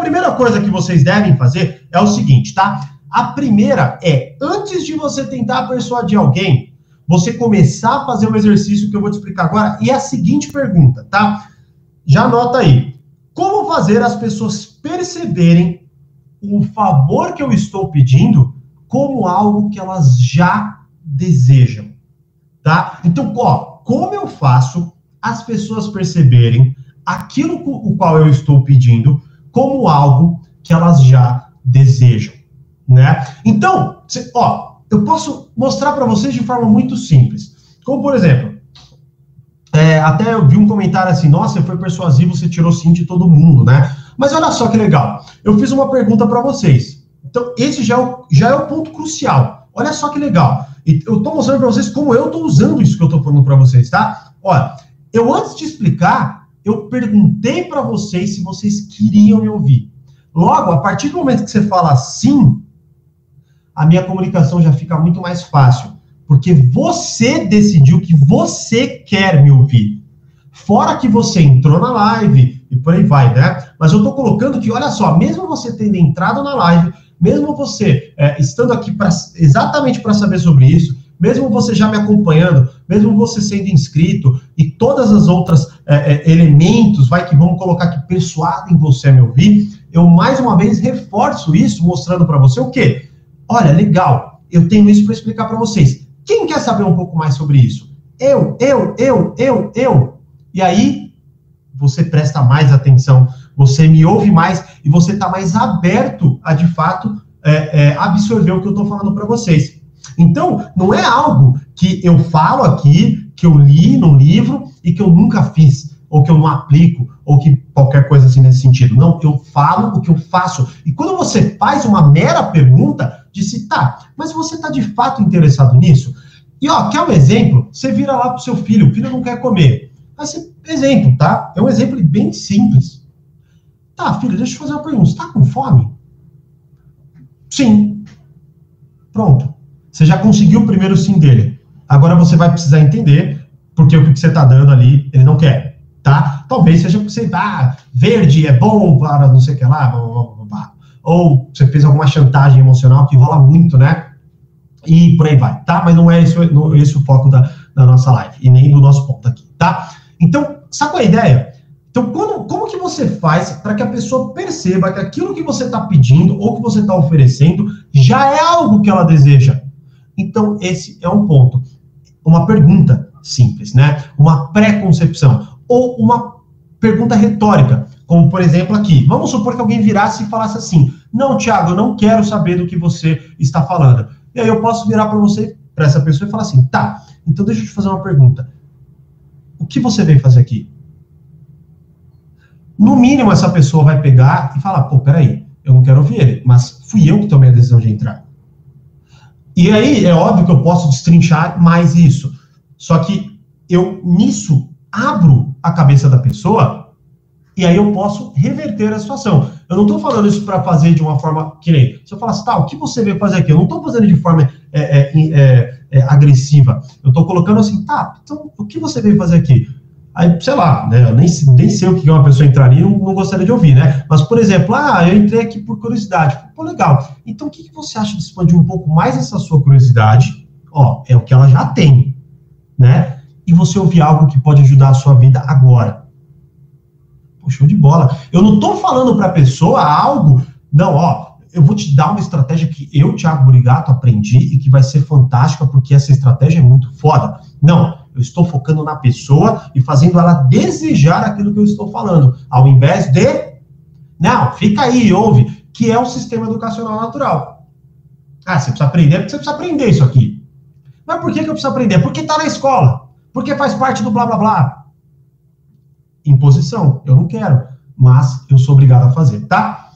primeira coisa que vocês devem fazer é o seguinte, tá? A primeira é, antes de você tentar persuadir alguém, você começar a fazer um exercício que eu vou te explicar agora, e é a seguinte pergunta, tá? Já anota aí. Como fazer as pessoas perceberem o favor que eu estou pedindo como algo que elas já desejam, tá? Então, ó, como eu faço as pessoas perceberem aquilo o qual eu estou pedindo como algo que elas já desejam, né? Então, ó, eu posso mostrar para vocês de forma muito simples. Como, por exemplo, é, até eu vi um comentário assim, nossa, foi persuasivo, você tirou sim de todo mundo, né? Mas olha só que legal. Eu fiz uma pergunta para vocês. Então, esse já é, o, já é o ponto crucial. Olha só que legal. Eu estou mostrando para vocês como eu estou usando isso que eu estou falando para vocês, tá? Olha, eu antes de explicar, eu perguntei para vocês se vocês queriam me ouvir. Logo, a partir do momento que você fala sim, a minha comunicação já fica muito mais fácil, porque você decidiu que você quer me ouvir. Fora que você entrou na live e por aí vai, né? Mas eu estou colocando que, olha só, mesmo você tendo entrado na live, mesmo você é, estando aqui pra, exatamente para saber sobre isso, mesmo você já me acompanhando, mesmo você sendo inscrito e todas as outras é, é, elementos, vai que vamos colocar que persuadem você a me ouvir, eu mais uma vez reforço isso, mostrando para você o quê? Olha, legal, eu tenho isso para explicar para vocês. Quem quer saber um pouco mais sobre isso? Eu, eu, eu, eu, eu. E aí você presta mais atenção, você me ouve mais e você está mais aberto a de fato é, é, absorver o que eu estou falando para vocês. Então, não é algo que eu falo aqui, que eu li no livro e que eu nunca fiz, ou que eu não aplico, ou que qualquer coisa assim nesse sentido. Não, eu falo o que eu faço. E quando você faz uma mera pergunta, disse, tá, mas você está de fato interessado nisso? E ó, quer um exemplo? Você vira lá pro seu filho, o filho não quer comer. Assim, exemplo, tá? É um exemplo bem simples. Tá, filho, deixa eu fazer uma pergunta. Você tá com fome? Sim. Pronto. Você já conseguiu o primeiro sim dele. Agora você vai precisar entender porque o que você está dando ali ele não quer, tá? Talvez seja porque você, ah, verde é bom para não sei o que lá, blá, blá, blá, ou você fez alguma chantagem emocional que rola muito, né? E por aí vai, tá? Mas não é esse, não, esse o foco da, da nossa live e nem do nosso ponto aqui, tá? Então, sabe é a ideia? Então, como, como que você faz para que a pessoa perceba que aquilo que você está pedindo ou que você está oferecendo já é algo que ela deseja? Então, esse é um ponto. Uma pergunta simples, né? Uma pré-concepção. Ou uma pergunta retórica, como por exemplo aqui. Vamos supor que alguém virasse e falasse assim: Não, Tiago, eu não quero saber do que você está falando. E aí eu posso virar para você, para essa pessoa e falar assim: Tá, então deixa eu te fazer uma pergunta. O que você veio fazer aqui? No mínimo, essa pessoa vai pegar e falar: Pô, peraí, eu não quero ouvir ele, mas fui eu que tomei a decisão de entrar. E aí é óbvio que eu posso destrinchar mais isso. Só que eu nisso abro a cabeça da pessoa e aí eu posso reverter a situação. Eu não estou falando isso para fazer de uma forma que nem. Se eu falar assim, tá, o que você veio fazer aqui? Eu não estou fazendo de forma é, é, é, é agressiva. Eu estou colocando assim, tá, então o que você veio fazer aqui? Aí, sei lá, né, eu nem, nem sei o que uma pessoa entraria e não, gostaria de ouvir, né? Mas, por exemplo, ah, eu entrei aqui por curiosidade. Pô, legal. Então, o que, que você acha de expandir um pouco mais essa sua curiosidade? Ó, é o que ela já tem, né? E você ouvir algo que pode ajudar a sua vida agora. Pô, show de bola. Eu não tô falando para a pessoa algo, não, ó, eu vou te dar uma estratégia que eu, Thiago Burigato, aprendi e que vai ser fantástica porque essa estratégia é muito foda. Não, eu estou focando na pessoa e fazendo ela desejar aquilo que eu estou falando, ao invés de. Não, fica aí, ouve, que é o sistema educacional natural. Ah, você precisa aprender porque você precisa aprender isso aqui. Mas por que, que eu preciso aprender? Porque está na escola. Porque faz parte do blá blá blá. Imposição. Eu não quero, mas eu sou obrigado a fazer, tá?